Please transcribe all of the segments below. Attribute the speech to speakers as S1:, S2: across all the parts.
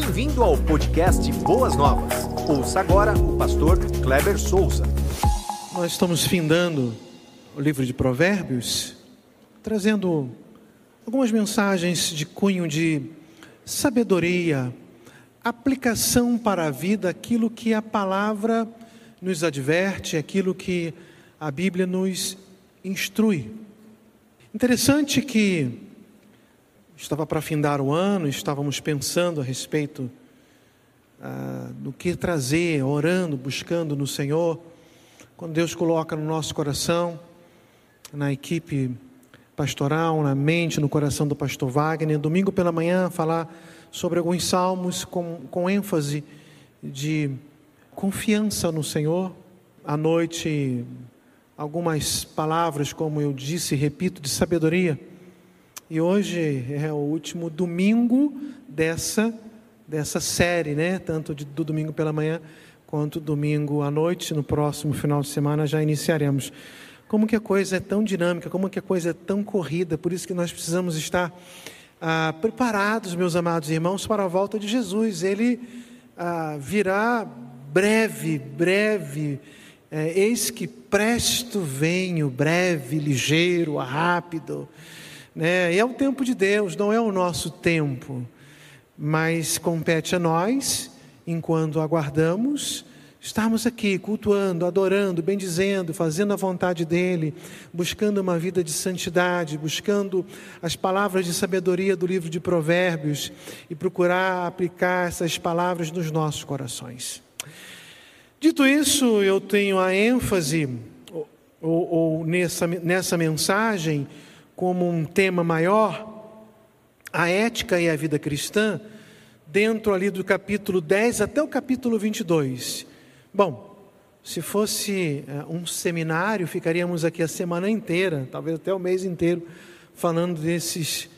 S1: Bem-vindo ao podcast Boas Novas. Ouça agora o pastor Kleber Souza.
S2: Nós estamos findando o livro de Provérbios, trazendo algumas mensagens de cunho de sabedoria, aplicação para a vida, aquilo que a palavra nos adverte, aquilo que a Bíblia nos instrui. Interessante que estava para findar o ano, estávamos pensando a respeito ah, do que trazer, orando, buscando no Senhor. Quando Deus coloca no nosso coração, na equipe pastoral, na mente, no coração do pastor Wagner, domingo pela manhã, falar sobre alguns salmos com, com ênfase de confiança no Senhor. À noite, algumas palavras, como eu disse e repito, de sabedoria e hoje é o último domingo dessa, dessa série, né? Tanto de, do domingo pela manhã quanto domingo à noite. No próximo final de semana já iniciaremos. Como que a coisa é tão dinâmica, como que a coisa é tão corrida, por isso que nós precisamos estar ah, preparados, meus amados irmãos, para a volta de Jesus. Ele ah, virá breve, breve. É, eis que presto venho, breve, ligeiro, rápido. Né? E é o tempo de Deus, não é o nosso tempo, mas compete a nós, enquanto aguardamos, estarmos aqui cultuando, adorando, bendizendo, fazendo a vontade dEle, buscando uma vida de santidade, buscando as palavras de sabedoria do livro de Provérbios e procurar aplicar essas palavras nos nossos corações. Dito isso, eu tenho a ênfase, ou, ou nessa, nessa mensagem, como um tema maior, a ética e a vida cristã, dentro ali do capítulo 10 até o capítulo 22. Bom, se fosse eh, um seminário, ficaríamos aqui a semana inteira, talvez até o mês inteiro, falando desses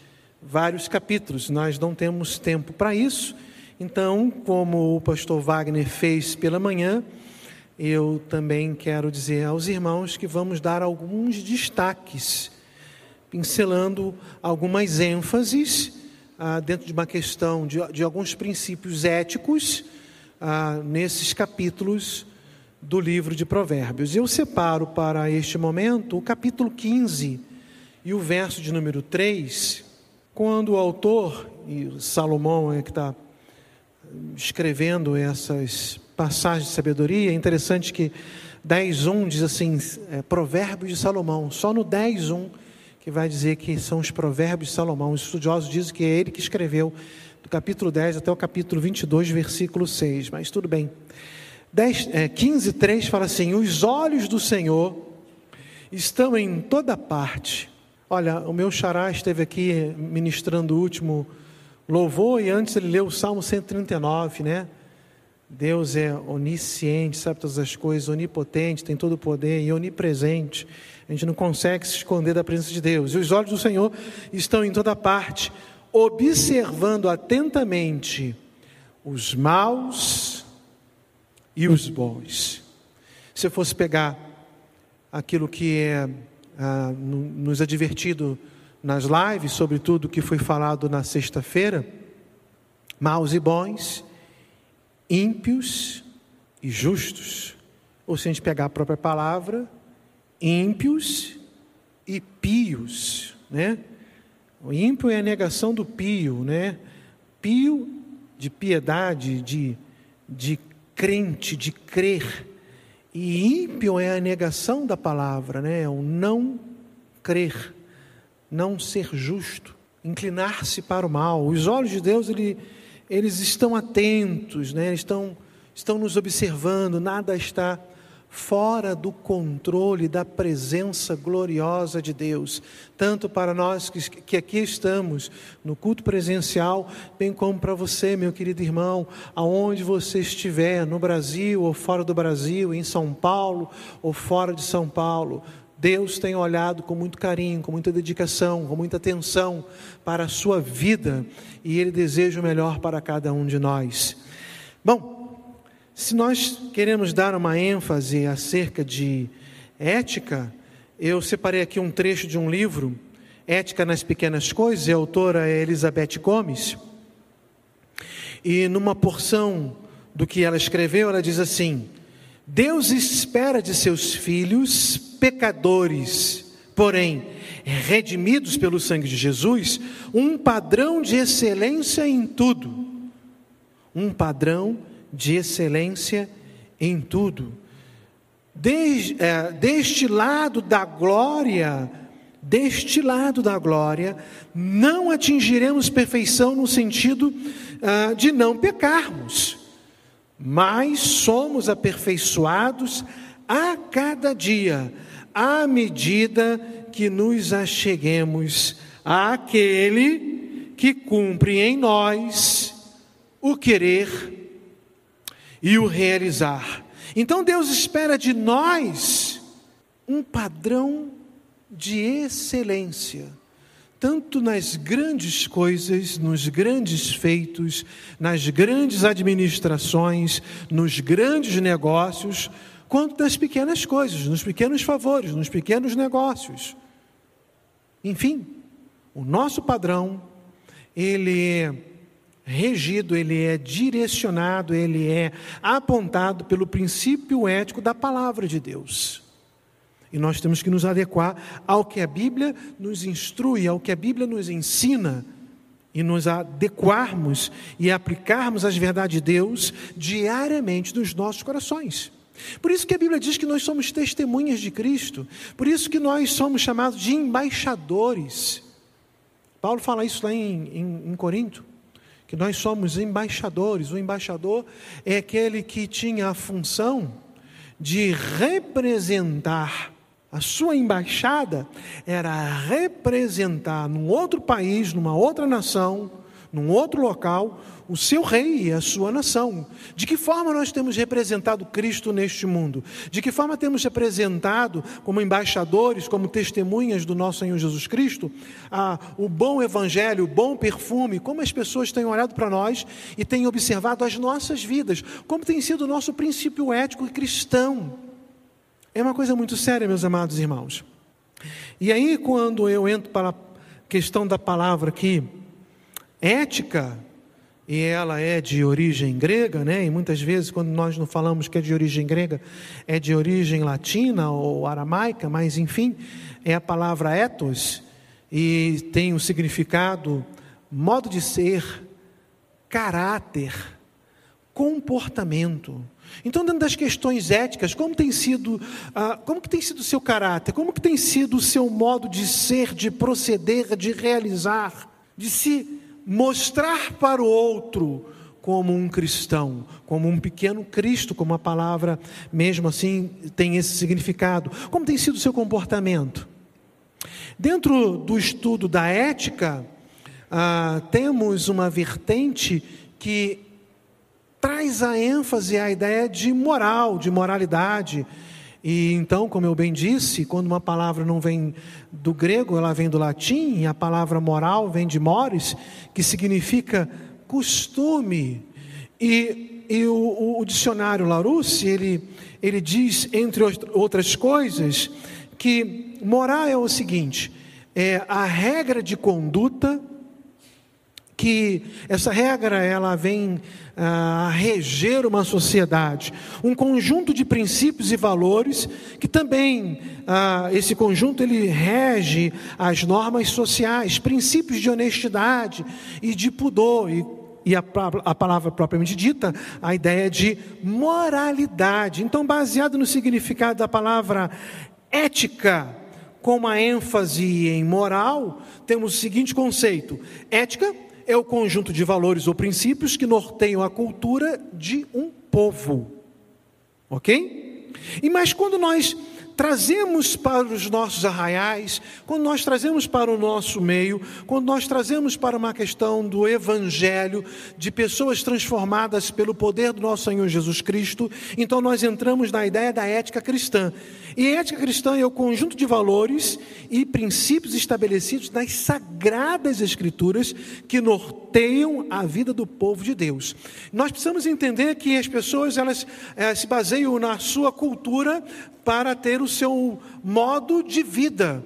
S2: vários capítulos. Nós não temos tempo para isso, então, como o pastor Wagner fez pela manhã, eu também quero dizer aos irmãos que vamos dar alguns destaques pincelando algumas ênfases ah, dentro de uma questão de, de alguns princípios éticos ah, nesses capítulos do livro de Provérbios. Eu separo para este momento o capítulo 15 e o verso de número 3, quando o autor, e Salomão é que está escrevendo essas passagens de sabedoria, é interessante que 10.1 diz assim, é, Provérbios de Salomão, só no 10.1 que vai dizer que são os provérbios de Salomão. Os estudiosos dizem que é ele que escreveu do capítulo 10 até o capítulo 22, versículo 6. Mas tudo bem. 10, é, 15, 3 fala assim: Os olhos do Senhor estão em toda parte. Olha, o meu xará esteve aqui ministrando o último louvor e antes ele leu o Salmo 139, né? Deus é onisciente, sabe todas as coisas, onipotente, tem todo o poder e onipresente. A gente não consegue se esconder da presença de Deus. E os olhos do Senhor estão em toda parte, observando atentamente os maus e os bons. Se eu fosse pegar aquilo que é ah, nos advertido nas lives, sobre tudo que foi falado na sexta-feira, maus e bons, ímpios e justos. Ou se a gente pegar a própria palavra, ímpios e pios, né? O ímpio é a negação do pio, né? Pio de piedade, de, de crente, de crer. E ímpio é a negação da palavra, né? É o não crer, não ser justo, inclinar-se para o mal. Os olhos de Deus, ele, eles estão atentos, né? Eles estão, estão nos observando, nada está fora do controle da presença gloriosa de Deus, tanto para nós que, que aqui estamos no culto presencial, bem como para você, meu querido irmão, aonde você estiver, no Brasil ou fora do Brasil, em São Paulo ou fora de São Paulo. Deus tem olhado com muito carinho, com muita dedicação, com muita atenção para a sua vida e Ele deseja o melhor para cada um de nós. Bom, se nós queremos dar uma ênfase acerca de ética, eu separei aqui um trecho de um livro, Ética nas Pequenas Coisas, a autora é Elizabeth Gomes. E numa porção do que ela escreveu, ela diz assim: Deus espera de seus filhos pecadores, porém redimidos pelo sangue de Jesus, um padrão de excelência em tudo. Um padrão de excelência em tudo. Des, é, deste lado da glória, deste lado da glória, não atingiremos perfeição no sentido ah, de não pecarmos, mas somos aperfeiçoados a cada dia, à medida que nos acheguemos àquele que cumpre em nós o querer e o realizar. Então Deus espera de nós um padrão de excelência, tanto nas grandes coisas, nos grandes feitos, nas grandes administrações, nos grandes negócios, quanto nas pequenas coisas, nos pequenos favores, nos pequenos negócios. Enfim, o nosso padrão, ele é regido, ele é direcionado, ele é apontado pelo princípio ético da palavra de Deus. E nós temos que nos adequar ao que a Bíblia nos instrui, ao que a Bíblia nos ensina, e nos adequarmos e aplicarmos as verdades de Deus diariamente nos nossos corações. Por isso que a Bíblia diz que nós somos testemunhas de Cristo, por isso que nós somos chamados de embaixadores. Paulo fala isso lá em, em, em Corinto, que nós somos embaixadores. O embaixador é aquele que tinha a função de representar a sua embaixada era representar num outro país, numa outra nação, num outro local, o seu rei e a sua nação. De que forma nós temos representado Cristo neste mundo? De que forma temos representado, como embaixadores, como testemunhas do nosso Senhor Jesus Cristo, a, o bom evangelho, o bom perfume? Como as pessoas têm olhado para nós e têm observado as nossas vidas? Como tem sido o nosso princípio ético e cristão? É uma coisa muito séria, meus amados irmãos. E aí, quando eu entro para a questão da palavra aqui, ética, e ela é de origem grega, né? E muitas vezes, quando nós não falamos que é de origem grega, é de origem latina ou aramaica, mas enfim, é a palavra ethos e tem um significado modo de ser, caráter, comportamento. Então, dentro das questões éticas, como tem sido, ah, como que tem sido o seu caráter? Como que tem sido o seu modo de ser, de proceder, de realizar, de se mostrar para o outro como um cristão, como um pequeno Cristo, como a palavra mesmo assim tem esse significado. Como tem sido o seu comportamento? Dentro do estudo da ética, ah, temos uma vertente que traz a ênfase à ideia de moral, de moralidade. E então, como eu bem disse, quando uma palavra não vem do grego, ela vem do latim, e a palavra moral vem de mores, que significa costume. E, e o, o, dicionário Larousse, ele, ele diz, entre outras coisas, que moral é o seguinte: é a regra de conduta que essa regra ela vem ah, a reger uma sociedade, um conjunto de princípios e valores que também ah, esse conjunto ele rege as normas sociais, princípios de honestidade e de pudor. E e a, a, palavra propriamente dita, a ideia de moralidade. Então, baseado no significado da palavra ética, com uma ênfase em moral, temos o seguinte conceito: ética é o conjunto de valores ou princípios que norteiam a cultura de um povo. Ok? E mas quando nós trazemos para os nossos arraiais, quando nós trazemos para o nosso meio, quando nós trazemos para uma questão do evangelho, de pessoas transformadas pelo poder do nosso Senhor Jesus Cristo, então nós entramos na ideia da ética cristã. E ética cristã é o conjunto de valores e princípios estabelecidos nas sagradas escrituras que norteiam a vida do povo de Deus. Nós precisamos entender que as pessoas elas é, se baseiam na sua cultura para ter o seu modo de vida.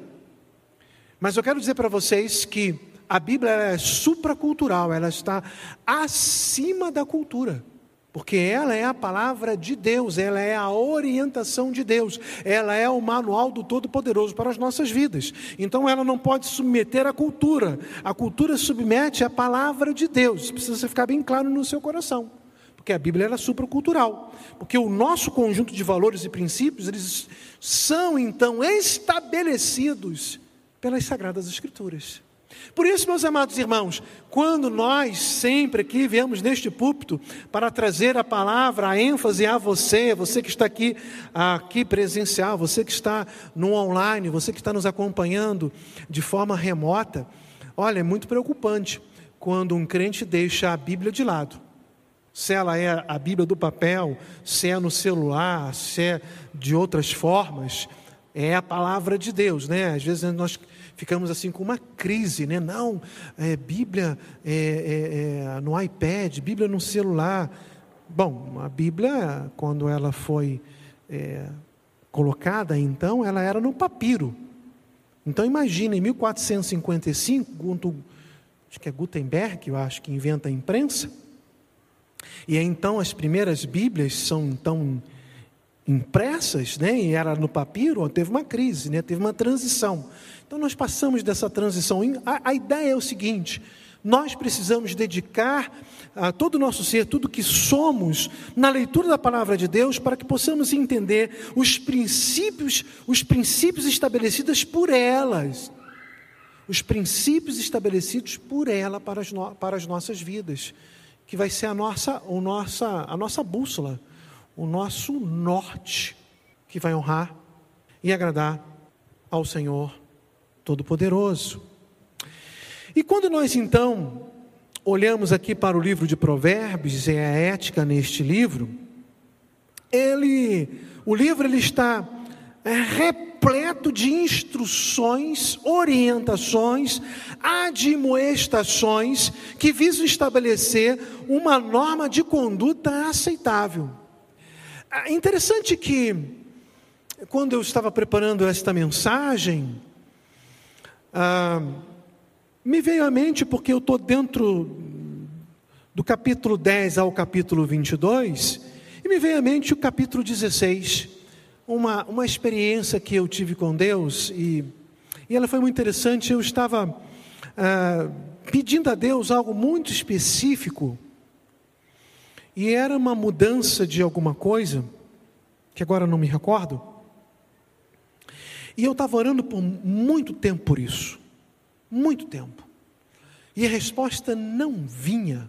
S2: Mas eu quero dizer para vocês que a Bíblia é supracultural, ela está acima da cultura. Porque ela é a palavra de Deus, ela é a orientação de Deus, ela é o manual do Todo-Poderoso para as nossas vidas. Então ela não pode submeter à cultura, a cultura submete a palavra de Deus, precisa ficar bem claro no seu coração. Porque a Bíblia é supracultural. Porque o nosso conjunto de valores e princípios, eles são então estabelecidos pelas Sagradas Escrituras. Por isso, meus amados irmãos, quando nós sempre aqui viemos neste púlpito para trazer a palavra, a ênfase a você, você que está aqui, aqui presencial, você que está no online, você que está nos acompanhando de forma remota, olha, é muito preocupante quando um crente deixa a Bíblia de lado. Se ela é a Bíblia do papel, se é no celular, se é de outras formas, é a palavra de Deus, né? Às vezes nós ficamos assim com uma crise, né? Não, é, Bíblia é, é, é, no iPad, Bíblia no celular. Bom, a Bíblia, quando ela foi é, colocada, então, ela era no papiro. Então, imagine, em 1455, acho que é Gutenberg, eu acho que inventa a imprensa, e então as primeiras Bíblias são então impressas, né, e era no papiro, teve uma crise, né, teve uma transição. Então nós passamos dessa transição. A, a ideia é o seguinte: nós precisamos dedicar a todo o nosso ser, tudo que somos, na leitura da palavra de Deus, para que possamos entender os princípios, os princípios estabelecidos por elas. Os princípios estabelecidos por ela para as, no, para as nossas vidas, que vai ser a nossa, o nossa, a nossa bússola, o nosso norte, que vai honrar e agradar ao Senhor Todo-Poderoso. E quando nós então olhamos aqui para o livro de Provérbios e a ética neste livro, ele, o livro ele está é, repleto de instruções, orientações, admoestações que visam estabelecer uma norma de conduta aceitável. É interessante que quando eu estava preparando esta mensagem, ah, me veio à mente, porque eu estou dentro do capítulo 10 ao capítulo 22, e me veio à mente o capítulo 16, uma, uma experiência que eu tive com Deus, e, e ela foi muito interessante. Eu estava ah, pedindo a Deus algo muito específico, e era uma mudança de alguma coisa, que agora não me recordo. E eu estava orando por muito tempo por isso. Muito tempo. E a resposta não vinha.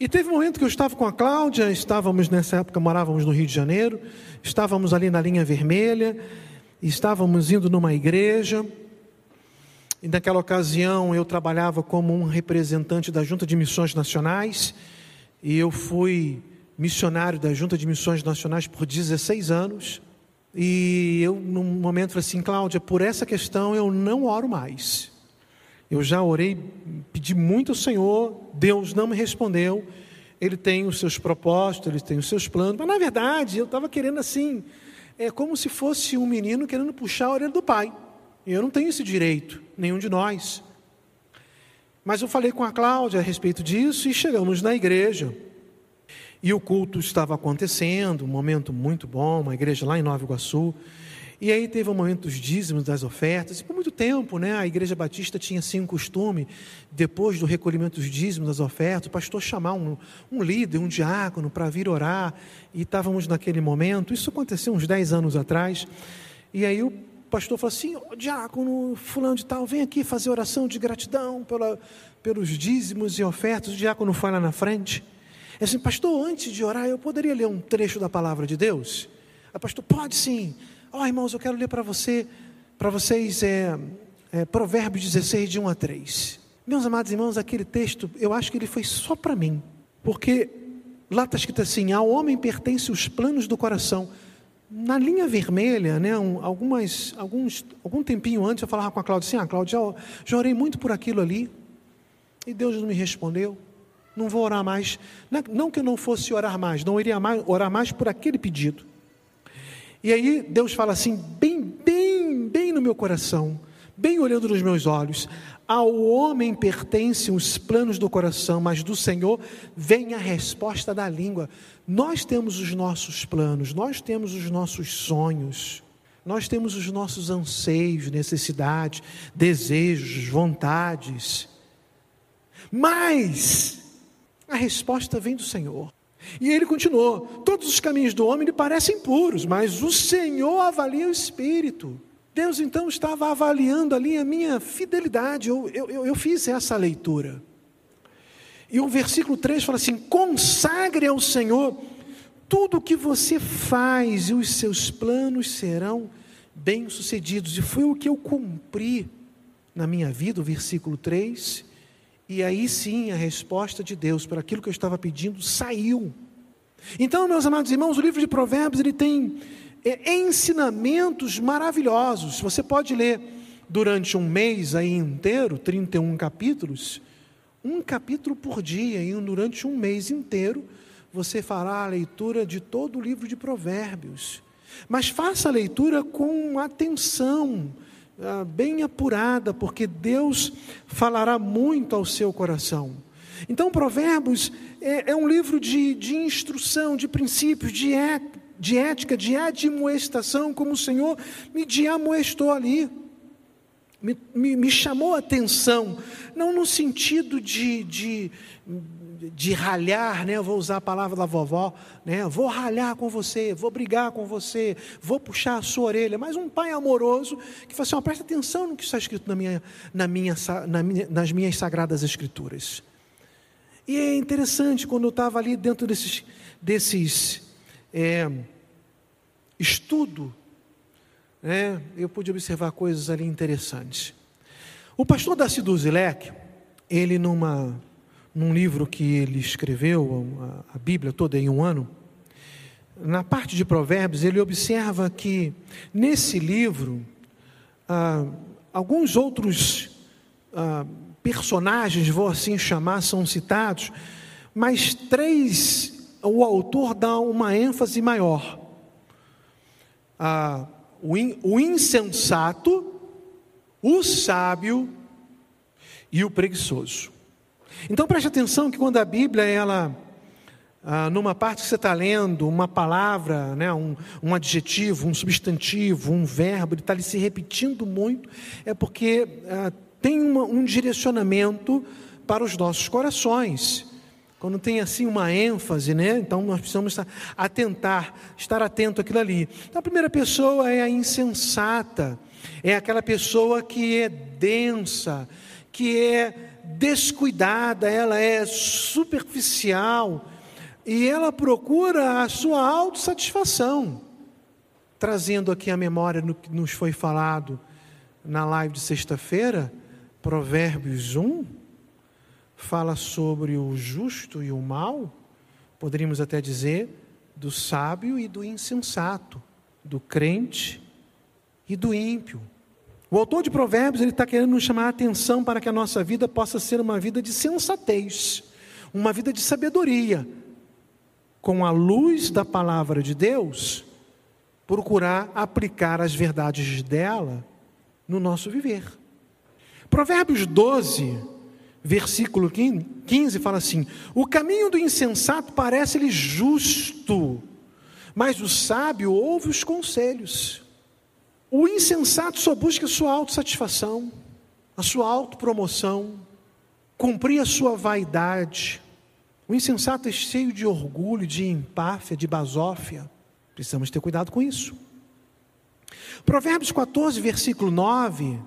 S2: E teve um momento que eu estava com a Cláudia, estávamos nessa época, morávamos no Rio de Janeiro, estávamos ali na linha vermelha, estávamos indo numa igreja, e naquela ocasião eu trabalhava como um representante da Junta de Missões Nacionais, e eu fui missionário da Junta de Missões Nacionais por 16 anos. E eu, num momento, falei assim: Cláudia, por essa questão eu não oro mais. Eu já orei, pedi muito ao Senhor, Deus não me respondeu. Ele tem os seus propósitos, ele tem os seus planos, mas na verdade eu estava querendo assim, é como se fosse um menino querendo puxar a orelha do pai. Eu não tenho esse direito, nenhum de nós. Mas eu falei com a Cláudia a respeito disso e chegamos na igreja. E o culto estava acontecendo, um momento muito bom, uma igreja lá em Nova Iguaçu. E aí teve o um momento dos dízimos, das ofertas. E por muito tempo, né, a Igreja Batista tinha assim um costume, depois do recolhimento dos dízimos, das ofertas, o pastor chamar um, um líder, um diácono, para vir orar. E estávamos naquele momento. Isso aconteceu uns 10 anos atrás. E aí o pastor falou assim: oh, diácono, fulano de tal, vem aqui fazer oração de gratidão pela, pelos dízimos e ofertas. O diácono foi lá na frente. É assim, pastor, antes de orar, eu poderia ler um trecho da palavra de Deus? A pastor, pode sim. Ó oh, irmãos, eu quero ler para você, para vocês, é, é, Provérbios 16, de 1 a 3. Meus amados irmãos, aquele texto, eu acho que ele foi só para mim, porque lá está escrito assim: ao homem pertencem os planos do coração. Na linha vermelha, né, um, algumas, alguns, algum tempinho antes, eu falava com a Cláudia assim: Ah, Cláudia, já, orei muito por aquilo ali, e Deus não me respondeu não vou orar mais. Não que eu não fosse orar mais, não iria mais, orar mais por aquele pedido. E aí Deus fala assim, bem, bem, bem no meu coração, bem olhando nos meus olhos: Ao homem pertencem os planos do coração, mas do Senhor vem a resposta da língua. Nós temos os nossos planos, nós temos os nossos sonhos, nós temos os nossos anseios, necessidades, desejos, vontades. Mas a resposta vem do Senhor. E ele continuou: Todos os caminhos do homem lhe parecem puros, mas o Senhor avalia o espírito. Deus então estava avaliando ali a minha fidelidade. Eu, eu, eu fiz essa leitura. E o versículo 3 fala assim: consagre ao Senhor tudo o que você faz, e os seus planos serão bem-sucedidos. E foi o que eu cumpri na minha vida, o versículo 3. E aí sim a resposta de Deus para aquilo que eu estava pedindo saiu. Então, meus amados irmãos, o livro de Provérbios ele tem é, ensinamentos maravilhosos. Você pode ler durante um mês aí inteiro, 31 capítulos, um capítulo por dia, e durante um mês inteiro você fará a leitura de todo o livro de Provérbios. Mas faça a leitura com atenção, ah, bem apurada, porque Deus falará muito ao seu coração. Então, Provérbios é, é um livro de, de instrução, de princípios, de, é, de ética, de admoestação, como o Senhor me amoestou ali. Me, me, me, chamou a atenção, não no sentido de, de, de ralhar, né? Eu vou usar a palavra da vovó, né? Vou ralhar com você, vou brigar com você, vou puxar a sua orelha, mas um pai amoroso que fala assim: oh, presta atenção no que está escrito na minha, na minha, na minha, nas minhas sagradas escrituras. E é interessante quando eu estava ali dentro desses, desses é, estudo, né? Eu pude observar coisas ali interessantes. O pastor Darcy Duzilek, ele numa num livro que ele escreveu, a, a Bíblia toda em um ano, na parte de Provérbios, ele observa que nesse livro, ah, alguns outros ah, personagens, vou assim chamar, são citados, mas três, o autor dá uma ênfase maior. Ah, o, in, o insensato, o sábio e o preguiçoso. Então preste atenção que quando a Bíblia, ela, ah, numa parte que você está lendo, uma palavra, né, um, um adjetivo, um substantivo, um verbo, ele está ali se repetindo muito, é porque ah, tem uma, um direcionamento para os nossos corações. Quando tem assim uma ênfase, né? Então nós precisamos atentar, estar atento àquilo ali. Então, a primeira pessoa é a insensata, é aquela pessoa que é densa, que é descuidada, ela é superficial e ela procura a sua autossatisfação. Trazendo aqui a memória no que nos foi falado na live de sexta-feira, Provérbios 1 fala sobre o justo e o mal, poderíamos até dizer do sábio e do insensato, do crente e do ímpio. O autor de Provérbios ele está querendo nos chamar a atenção para que a nossa vida possa ser uma vida de sensatez, uma vida de sabedoria, com a luz da palavra de Deus, procurar aplicar as verdades dela no nosso viver. Provérbios 12, versículo 15 fala assim: O caminho do insensato parece-lhe justo, mas o sábio ouve os conselhos. O insensato só busca a sua autossatisfação, a sua autopromoção, cumprir a sua vaidade. O insensato é cheio de orgulho, de empáfia, de basófia. Precisamos ter cuidado com isso. Provérbios 14, versículo 9,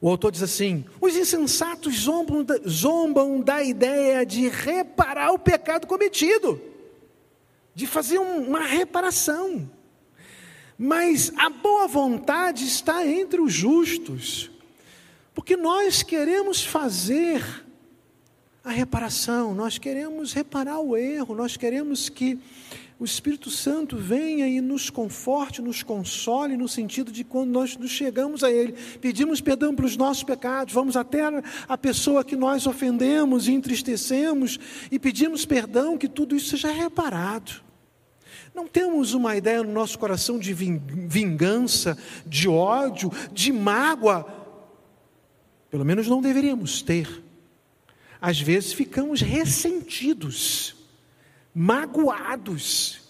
S2: o autor diz assim: os insensatos zombam da, zombam da ideia de reparar o pecado cometido, de fazer um, uma reparação. Mas a boa vontade está entre os justos, porque nós queremos fazer a reparação, nós queremos reparar o erro, nós queremos que o Espírito Santo venha e nos conforte, nos console, no sentido de quando nós nos chegamos a Ele, pedimos perdão pelos nossos pecados, vamos até a pessoa que nós ofendemos e entristecemos e pedimos perdão, que tudo isso seja reparado. Não temos uma ideia no nosso coração de vingança, de ódio, de mágoa Pelo menos não deveríamos ter. Às vezes ficamos ressentidos, magoados,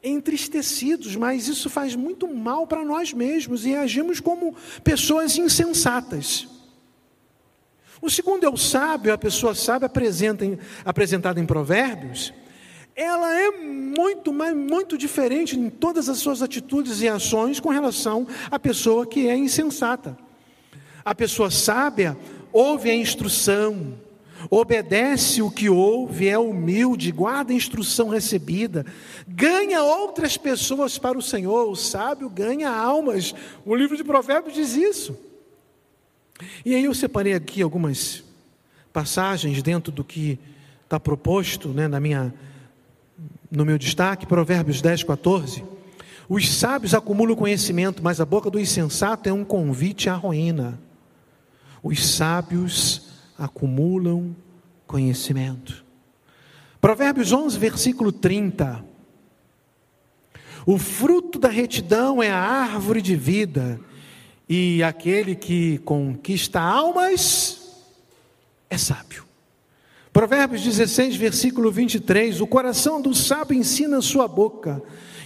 S2: entristecidos, mas isso faz muito mal para nós mesmos e agimos como pessoas insensatas. O segundo é o sábio, a pessoa sábia apresenta, apresentada em Provérbios, ela é muito, mas muito diferente em todas as suas atitudes e ações com relação à pessoa que é insensata. A pessoa sábia ouve a instrução, obedece o que ouve, é humilde, guarda a instrução recebida, ganha outras pessoas para o Senhor, o sábio ganha almas. O livro de Provérbios diz isso. E aí eu separei aqui algumas passagens dentro do que está proposto né, na minha, no meu destaque, Provérbios 10, 14. Os sábios acumulam conhecimento, mas a boca do insensato é um convite à ruína. Os sábios acumulam conhecimento. Provérbios 11, versículo 30. O fruto da retidão é a árvore de vida, e aquele que conquista almas é sábio. Provérbios 16, versículo 23: O coração do sábio ensina sua boca,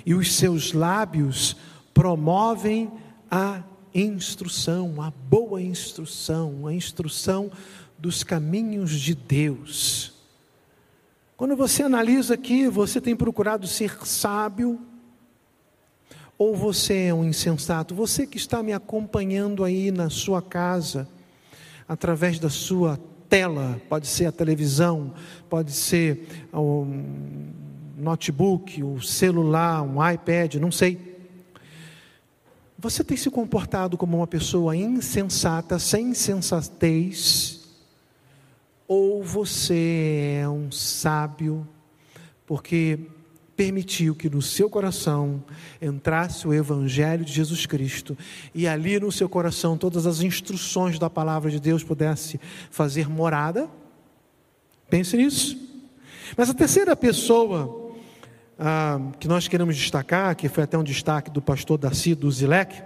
S2: e os seus lábios promovem a instrução, a boa instrução, a instrução dos caminhos de Deus. Quando você analisa aqui, você tem procurado ser sábio, ou você é um insensato? Você que está me acompanhando aí na sua casa, através da sua tela, pode ser a televisão, pode ser o notebook, o celular, um iPad, não sei. Você tem se comportado como uma pessoa insensata, sem sensatez? Ou você é um sábio, porque permitiu que no seu coração entrasse o Evangelho de Jesus Cristo e ali no seu coração todas as instruções da palavra de Deus pudesse fazer morada? Pense nisso. Mas a terceira pessoa ah, que nós queremos destacar, que foi até um destaque do pastor Darcy do Zilek,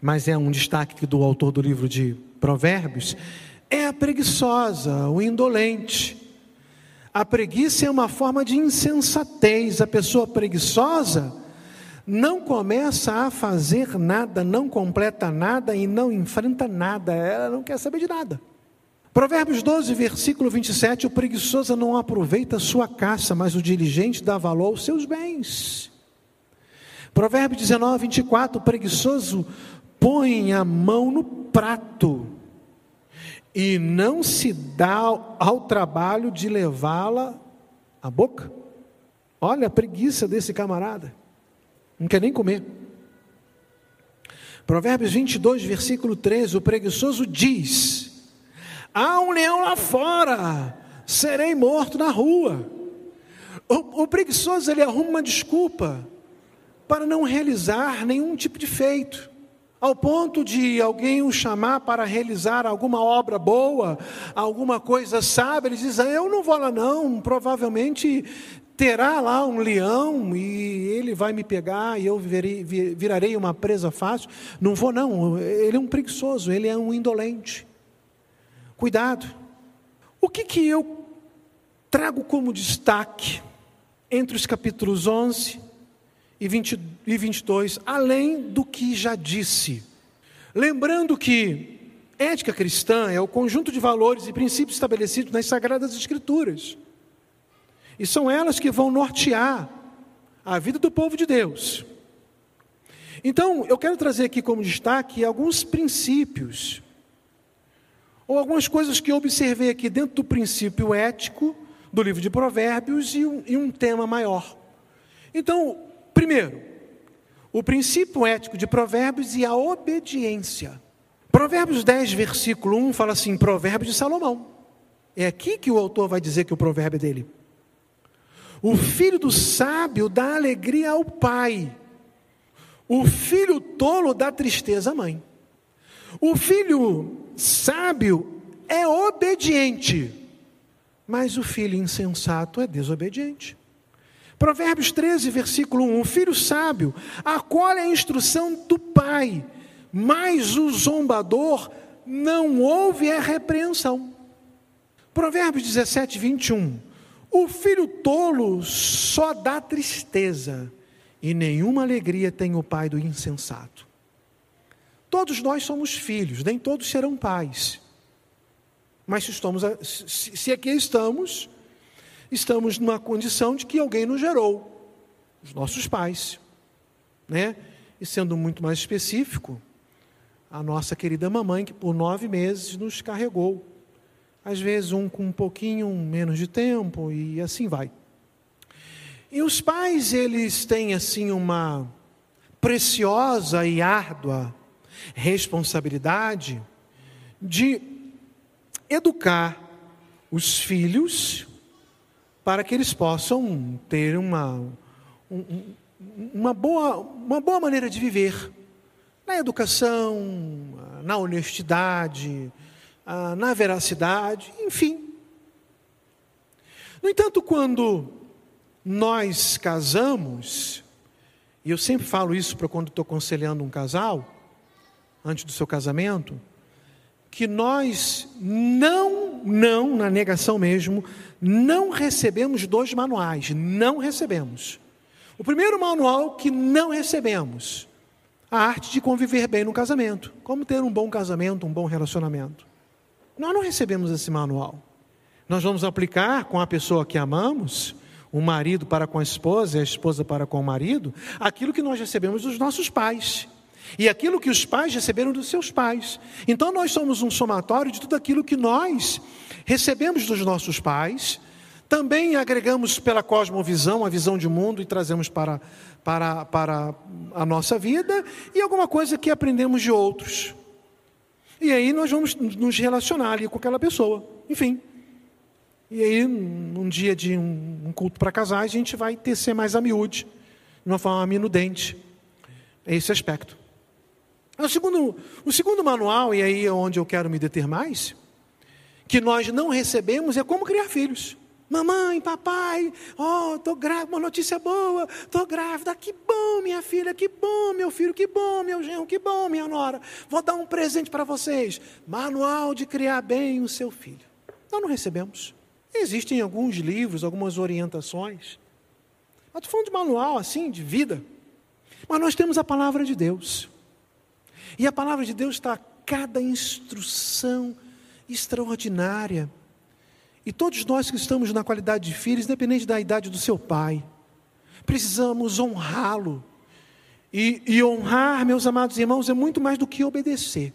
S2: mas é um destaque do autor do livro de Provérbios, é a preguiçosa, o indolente. A preguiça é uma forma de insensatez. A pessoa preguiçosa não começa a fazer nada, não completa nada e não enfrenta nada. Ela não quer saber de nada. Provérbios 12, versículo 27, o preguiçoso não aproveita sua caça, mas o diligente dá valor aos seus bens. Provérbios 19, 24, o preguiçoso põe a mão no prato e não se dá ao trabalho de levá-la à boca. Olha a preguiça desse camarada, não quer nem comer. Provérbios 22, versículo 13, o preguiçoso diz: Há um leão lá fora, serei morto na rua. O, o preguiçoso ele arruma uma desculpa para não realizar nenhum tipo de feito ao ponto de alguém o chamar para realizar alguma obra boa, alguma coisa sábia, ele diz: ah, Eu não vou lá, não, provavelmente terá lá um leão e ele vai me pegar e eu virei, virarei uma presa fácil. Não vou, não, ele é um preguiçoso, ele é um indolente. Cuidado. O que, que eu trago como destaque entre os capítulos 11 e, 20, e 22, além do que já disse? Lembrando que ética cristã é o conjunto de valores e princípios estabelecidos nas Sagradas Escrituras. E são elas que vão nortear a vida do povo de Deus. Então, eu quero trazer aqui como destaque alguns princípios ou algumas coisas que eu observei aqui dentro do princípio ético do livro de Provérbios e um, e um tema maior. Então, primeiro, o princípio ético de Provérbios e a obediência. Provérbios 10, versículo 1 fala assim: Provérbios de Salomão. É aqui que o autor vai dizer que o provérbio é dele. O filho do sábio dá alegria ao pai, o filho tolo dá tristeza à mãe. O filho sábio é obediente, mas o filho insensato é desobediente. Provérbios 13, versículo 1: O filho sábio acolhe a instrução do pai, mas o zombador não ouve a repreensão. Provérbios 17, 21. O filho tolo só dá tristeza, e nenhuma alegria tem o pai do insensato. Todos nós somos filhos, nem todos serão pais. Mas se, estamos, se aqui estamos, estamos numa condição de que alguém nos gerou, os nossos pais. Né? E sendo muito mais específico, a nossa querida mamãe, que por nove meses nos carregou. Às vezes um com um pouquinho menos de tempo e assim vai. E os pais, eles têm assim uma preciosa e árdua responsabilidade de educar os filhos para que eles possam ter uma, uma, boa, uma boa maneira de viver na educação, na honestidade, na veracidade, enfim. No entanto, quando nós casamos, e eu sempre falo isso para quando estou aconselhando um casal, antes do seu casamento, que nós não, não, na negação mesmo, não recebemos dois manuais, não recebemos. O primeiro manual que não recebemos, a arte de conviver bem no casamento, como ter um bom casamento, um bom relacionamento. Nós não recebemos esse manual. Nós vamos aplicar com a pessoa que amamos, o marido para com a esposa e a esposa para com o marido, aquilo que nós recebemos dos nossos pais. E aquilo que os pais receberam dos seus pais. Então nós somos um somatório de tudo aquilo que nós recebemos dos nossos pais, também agregamos pela cosmovisão, a visão de mundo, e trazemos para, para, para a nossa vida, e alguma coisa que aprendemos de outros. E aí nós vamos nos relacionar ali com aquela pessoa. Enfim. E aí, num dia de um culto para casais, a gente vai tecer mais a miúde, de uma forma minudente. Esse aspecto. O segundo, o segundo manual, e aí é onde eu quero me deter mais, que nós não recebemos é como criar filhos. Mamãe, papai, oh, estou grávida, uma notícia boa, estou grávida, que bom, minha filha, que bom, meu filho, que bom, meu genro, que bom, minha nora. Vou dar um presente para vocês. Manual de criar bem o seu filho. Nós não recebemos. Existem alguns livros, algumas orientações. Mas estou falando de manual assim, de vida. Mas nós temos a palavra de Deus. E a palavra de Deus está a cada instrução extraordinária. E todos nós que estamos na qualidade de filhos, independente da idade do seu pai, precisamos honrá-lo. E, e, honrar, meus amados irmãos, é muito mais do que obedecer.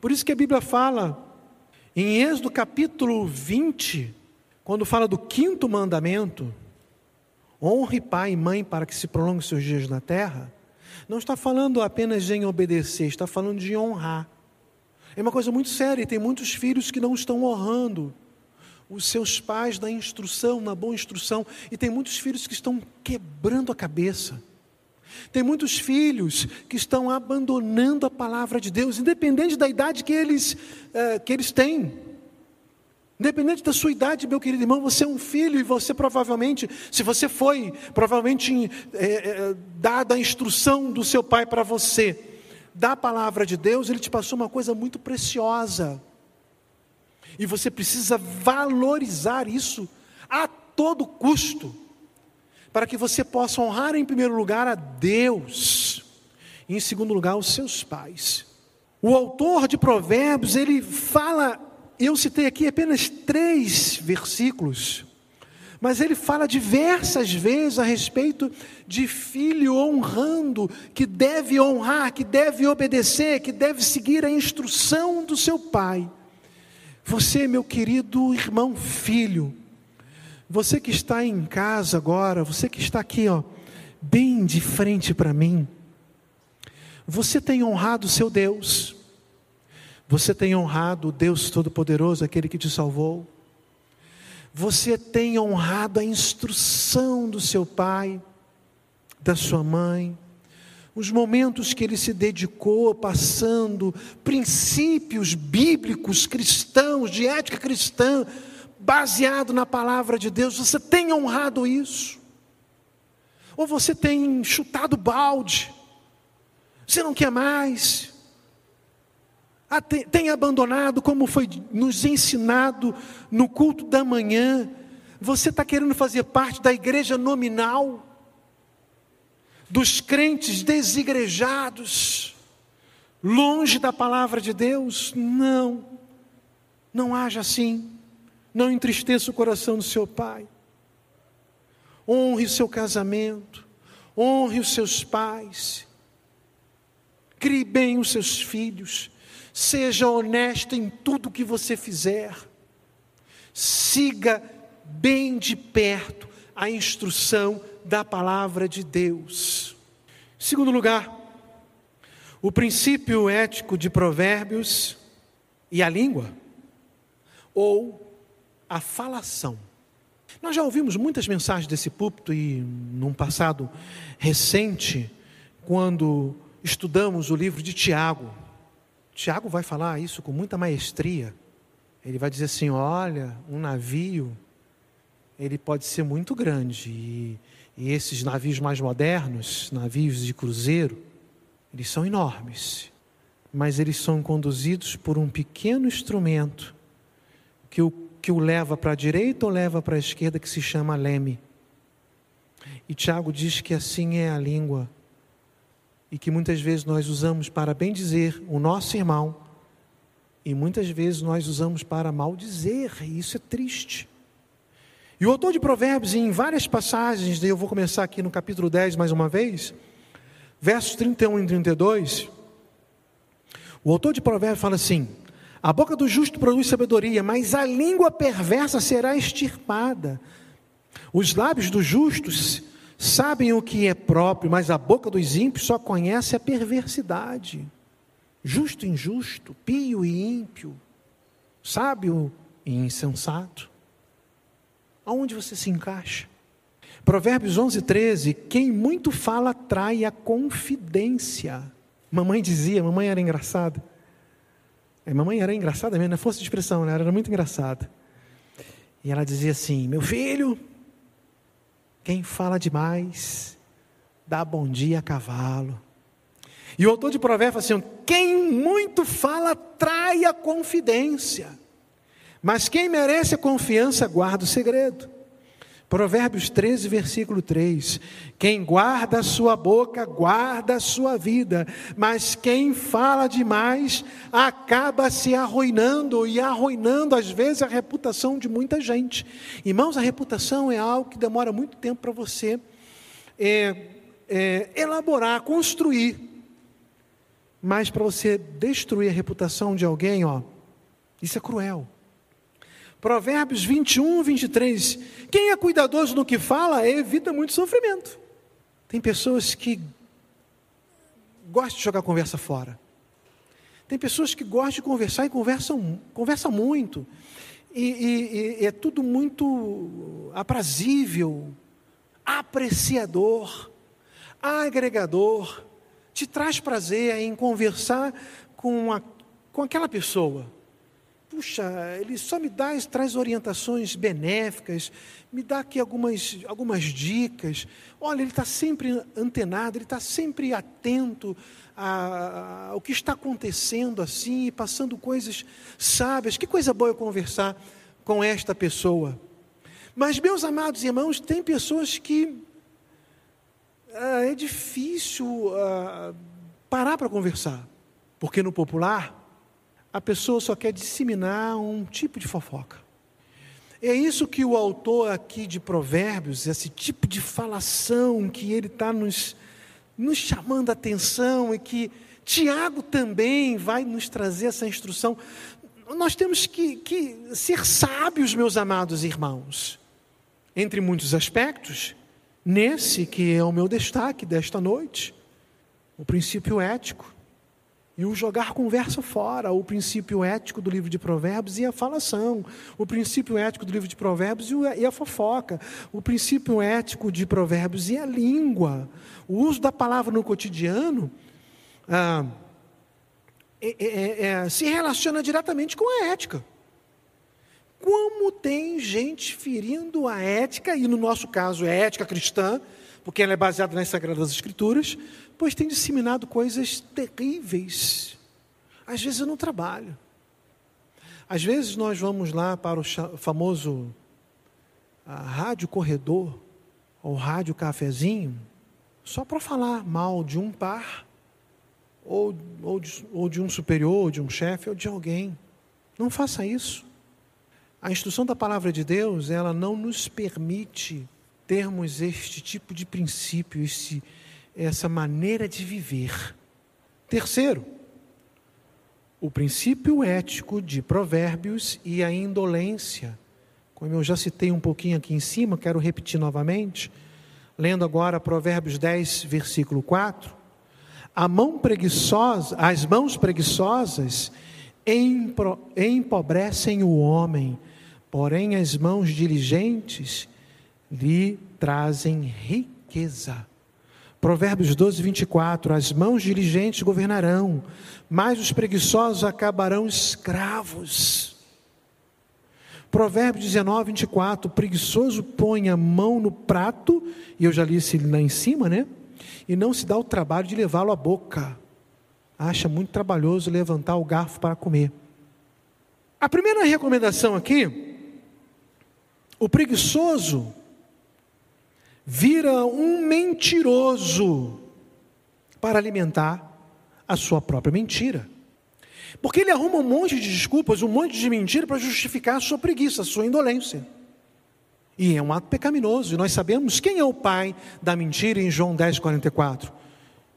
S2: Por isso que a Bíblia fala, em Êxodo capítulo 20, quando fala do quinto mandamento, honre pai e mãe para que se prolongue seus dias na terra, não está falando apenas em obedecer, está falando de honrar. É uma coisa muito séria, e tem muitos filhos que não estão honrando os seus pais na instrução, na boa instrução, e tem muitos filhos que estão quebrando a cabeça. Tem muitos filhos que estão abandonando a palavra de Deus, independente da idade que eles, é, que eles têm. Independente da sua idade, meu querido irmão, você é um filho e você provavelmente, se você foi, provavelmente é, é, dada a instrução do seu pai para você, da palavra de Deus, ele te passou uma coisa muito preciosa. E você precisa valorizar isso a todo custo, para que você possa honrar em primeiro lugar a Deus, e em segundo lugar os seus pais. O autor de Provérbios, ele fala eu citei aqui apenas três versículos, mas ele fala diversas vezes a respeito de filho honrando, que deve honrar, que deve obedecer, que deve seguir a instrução do seu pai. Você, meu querido irmão filho, você que está em casa agora, você que está aqui, ó, bem de frente para mim, você tem honrado seu Deus. Você tem honrado o Deus Todo-Poderoso, aquele que te salvou. Você tem honrado a instrução do seu pai, da sua mãe, os momentos que ele se dedicou passando princípios bíblicos cristãos, de ética cristã, baseado na palavra de Deus. Você tem honrado isso? Ou você tem chutado balde? Você não quer mais? Ah, tem, abandonado como foi nos ensinado no culto da manhã? Você está querendo fazer parte da igreja nominal? Dos crentes desigrejados? Longe da palavra de Deus? Não. Não haja assim. Não entristeça o coração do seu pai. Honre o seu casamento. Honre os seus pais. Crie bem os seus filhos. Seja honesto em tudo que você fizer. Siga bem de perto a instrução da palavra de Deus. Segundo lugar, o princípio ético de Provérbios e a língua, ou a falação. Nós já ouvimos muitas mensagens desse púlpito e num passado recente, quando estudamos o livro de Tiago. Tiago vai falar isso com muita maestria. Ele vai dizer assim: olha, um navio, ele pode ser muito grande, e, e esses navios mais modernos, navios de cruzeiro, eles são enormes, mas eles são conduzidos por um pequeno instrumento que o que o leva para a direita ou leva para a esquerda, que se chama leme. E Tiago diz que assim é a língua, e que muitas vezes nós usamos para bem dizer o nosso irmão, e muitas vezes nós usamos para maldizer, e isso é triste. E o autor de Provérbios, em várias passagens, eu vou começar aqui no capítulo 10 mais uma vez, versos 31 e 32, o autor de Provérbios fala assim: a boca do justo produz sabedoria, mas a língua perversa será extirpada. Os lábios dos justos sabem o que é próprio, mas a boca dos ímpios só conhece a perversidade. Justo e injusto, pio e ímpio, sábio e insensato. Aonde você se encaixa? Provérbios 11, 13: Quem muito fala trai a confidência. Mamãe dizia, mamãe era engraçada. A mamãe era engraçada mesmo, não é força de expressão, né? ela era muito engraçada. E ela dizia assim: Meu filho, quem fala demais, dá bom dia a cavalo. E o autor de Provérbios assim: Quem muito fala, trai a confidência. Mas quem merece a confiança, guarda o segredo. Provérbios 13, versículo 3: Quem guarda a sua boca, guarda a sua vida, mas quem fala demais acaba se arruinando e arruinando, às vezes, a reputação de muita gente. Irmãos, a reputação é algo que demora muito tempo para você é, é, elaborar, construir. Mas para você destruir a reputação de alguém, ó, isso é cruel. Provérbios 21, 23. Quem é cuidadoso no que fala evita muito sofrimento. Tem pessoas que gostam de jogar conversa fora. Tem pessoas que gostam de conversar e conversam, conversam muito. E, e, e é tudo muito aprazível, apreciador, agregador. Te traz prazer em conversar com, a, com aquela pessoa puxa, ele só me dá, traz orientações benéficas, me dá aqui algumas, algumas dicas. Olha, ele está sempre antenado, ele está sempre atento a, ao que está acontecendo assim, passando coisas sábias. Que coisa boa eu conversar com esta pessoa. Mas, meus amados irmãos, tem pessoas que ah, é difícil ah, parar para conversar, porque no popular a pessoa só quer disseminar um tipo de fofoca. É isso que o autor aqui de Provérbios, esse tipo de falação que ele está nos, nos chamando a atenção e que Tiago também vai nos trazer essa instrução. Nós temos que, que ser sábios, meus amados irmãos, entre muitos aspectos, nesse que é o meu destaque desta noite, o princípio ético e o jogar conversa fora, o princípio ético do livro de Provérbios e a falação, o princípio ético do livro de Provérbios e a fofoca, o princípio ético de Provérbios e a língua. O uso da palavra no cotidiano ah, é, é, é, se relaciona diretamente com a ética. como tem gente ferindo a ética, e no nosso caso é a ética cristã, porque ela é baseada nas Sagradas Escrituras, pois tem disseminado coisas terríveis. Às vezes eu não trabalho. Às vezes nós vamos lá para o famoso rádio corredor, ou rádio cafezinho, só para falar mal de um par, ou, ou, de, ou de um superior, ou de um chefe, ou de alguém. Não faça isso. A instrução da palavra de Deus, ela não nos permite termos este tipo de princípio, esse, essa maneira de viver. Terceiro, o princípio ético de provérbios e a indolência. Como eu já citei um pouquinho aqui em cima, quero repetir novamente, lendo agora Provérbios 10, versículo 4. A mão preguiçosa, as mãos preguiçosas empobrecem o homem, porém as mãos diligentes lhe trazem riqueza. Provérbios 12, 24: As mãos diligentes governarão, mas os preguiçosos acabarão escravos. Provérbios 19, 24: O preguiçoso põe a mão no prato, e eu já li isso lá em cima, né? E não se dá o trabalho de levá-lo à boca. Acha muito trabalhoso levantar o garfo para comer. A primeira recomendação aqui o preguiçoso vira um mentiroso para alimentar a sua própria mentira. Porque ele arruma um monte de desculpas, um monte de mentira para justificar a sua preguiça, a sua indolência. E é um ato pecaminoso, e nós sabemos quem é o pai da mentira em João 10, 44.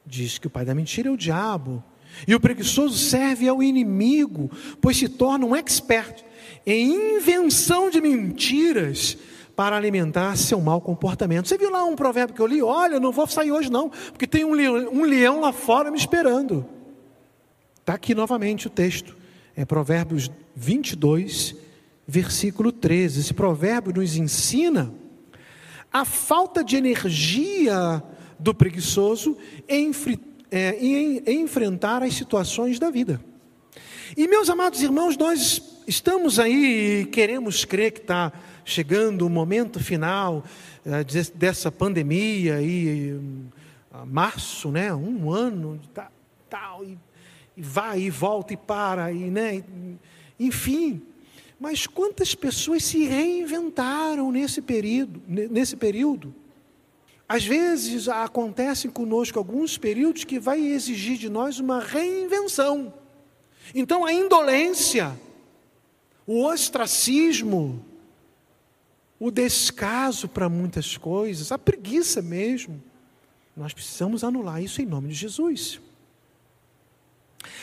S2: Diz que o pai da mentira é o diabo. E o preguiçoso serve ao inimigo, pois se torna um expert em invenção de mentiras para alimentar seu mau comportamento. Você viu lá um provérbio que eu li? Olha, não vou sair hoje não, porque tem um leão, um leão lá fora me esperando. Está aqui novamente o texto. É Provérbios 22, versículo 13. Esse provérbio nos ensina a falta de energia do preguiçoso em, é, em, em enfrentar as situações da vida. E meus amados irmãos, nós estamos aí e queremos crer que está chegando o momento final uh, dessa pandemia aí, uh, março, né? Um ano, tá, tal, e, e, vai e volta e para, e, né? Enfim, mas quantas pessoas se reinventaram nesse período, nesse período? Às vezes acontecem conosco alguns períodos que vai exigir de nós uma reinvenção. Então a indolência, o ostracismo, o descaso para muitas coisas, a preguiça mesmo, nós precisamos anular isso em nome de Jesus.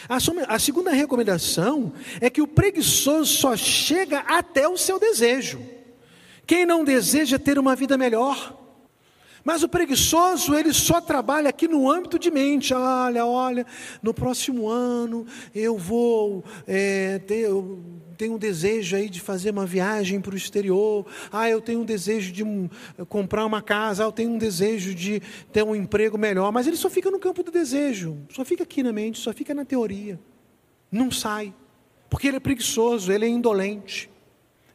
S2: A segunda recomendação é que o preguiçoso só chega até o seu desejo. Quem não deseja ter uma vida melhor, mas o preguiçoso, ele só trabalha aqui no âmbito de mente. Olha, olha, no próximo ano eu vou é, ter, tenho um desejo aí de fazer uma viagem para o exterior. Ah, eu tenho um desejo de um, comprar uma casa. Ah, eu tenho um desejo de ter um emprego melhor. Mas ele só fica no campo do desejo, só fica aqui na mente, só fica na teoria. Não sai, porque ele é preguiçoso, ele é indolente.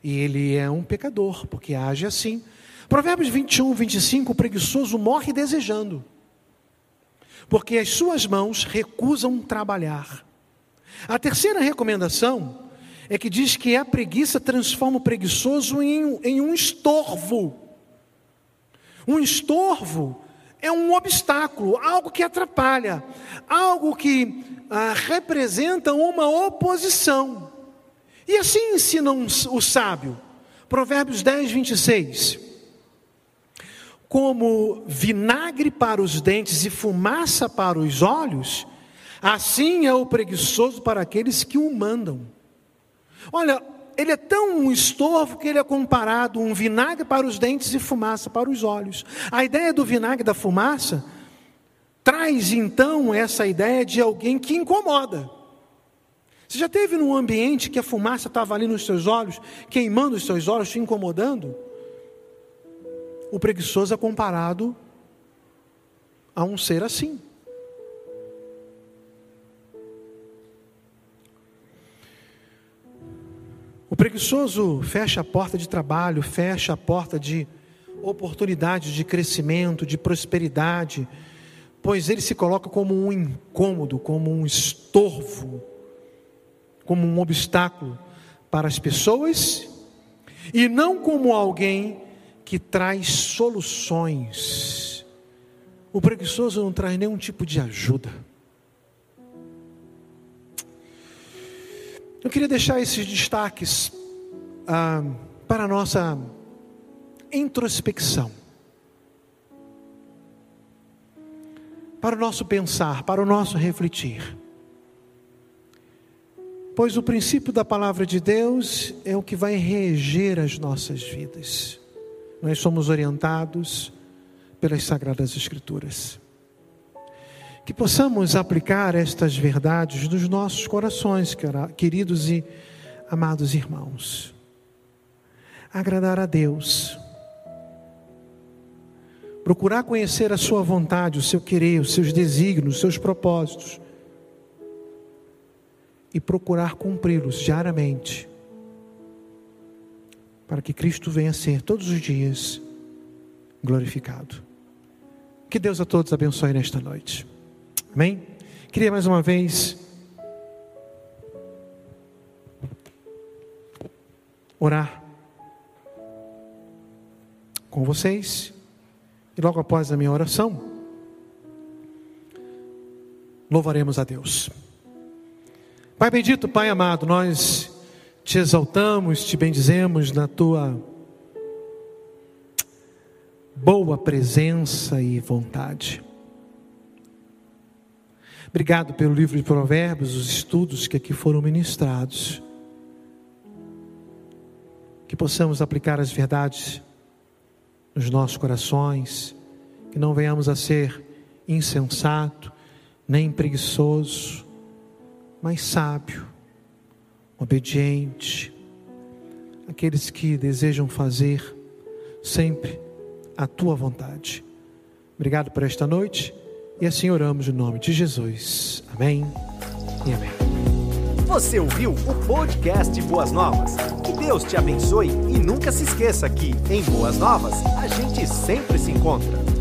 S2: E ele é um pecador, porque age assim. Provérbios 21, 25: o preguiçoso morre desejando, porque as suas mãos recusam trabalhar. A terceira recomendação é que diz que a preguiça transforma o preguiçoso em, em um estorvo. Um estorvo é um obstáculo, algo que atrapalha, algo que ah, representa uma oposição. E assim ensina o sábio. Provérbios 10, 26 como vinagre para os dentes e fumaça para os olhos, assim é o preguiçoso para aqueles que o mandam. Olha, ele é tão um estorvo que ele é comparado um vinagre para os dentes e fumaça para os olhos. A ideia do vinagre da fumaça traz então essa ideia de alguém que incomoda. Você já teve num ambiente que a fumaça estava ali nos seus olhos, queimando os seus olhos, te incomodando? O preguiçoso é comparado a um ser assim. O preguiçoso fecha a porta de trabalho, fecha a porta de oportunidades de crescimento, de prosperidade, pois ele se coloca como um incômodo, como um estorvo, como um obstáculo para as pessoas e não como alguém que traz soluções. O preguiçoso não traz nenhum tipo de ajuda. Eu queria deixar esses destaques ah, para a nossa introspecção, para o nosso pensar, para o nosso refletir. Pois o princípio da palavra de Deus é o que vai reger as nossas vidas. Nós somos orientados pelas Sagradas Escrituras. Que possamos aplicar estas verdades nos nossos corações, queridos e amados irmãos. Agradar a Deus. Procurar conhecer a Sua vontade, o seu querer, os seus desígnios, os seus propósitos e procurar cumpri-los diariamente, para que Cristo venha a ser todos os dias glorificado. Que Deus a todos abençoe nesta noite. Amém? Queria mais uma vez orar com vocês e logo após a minha oração, louvaremos a Deus. Pai bendito, Pai amado, nós te exaltamos, te bendizemos na tua boa presença e vontade. Obrigado pelo livro de Provérbios, os estudos que aqui foram ministrados. Que possamos aplicar as verdades nos nossos corações, que não venhamos a ser insensato, nem preguiçoso, mas sábio, obediente, aqueles que desejam fazer sempre a tua vontade. Obrigado por esta noite e assim oramos no nome de Jesus. Amém e amém.
S1: Você ouviu o podcast Boas Novas? Que Deus te abençoe e nunca se esqueça que em Boas Novas a gente sempre se encontra.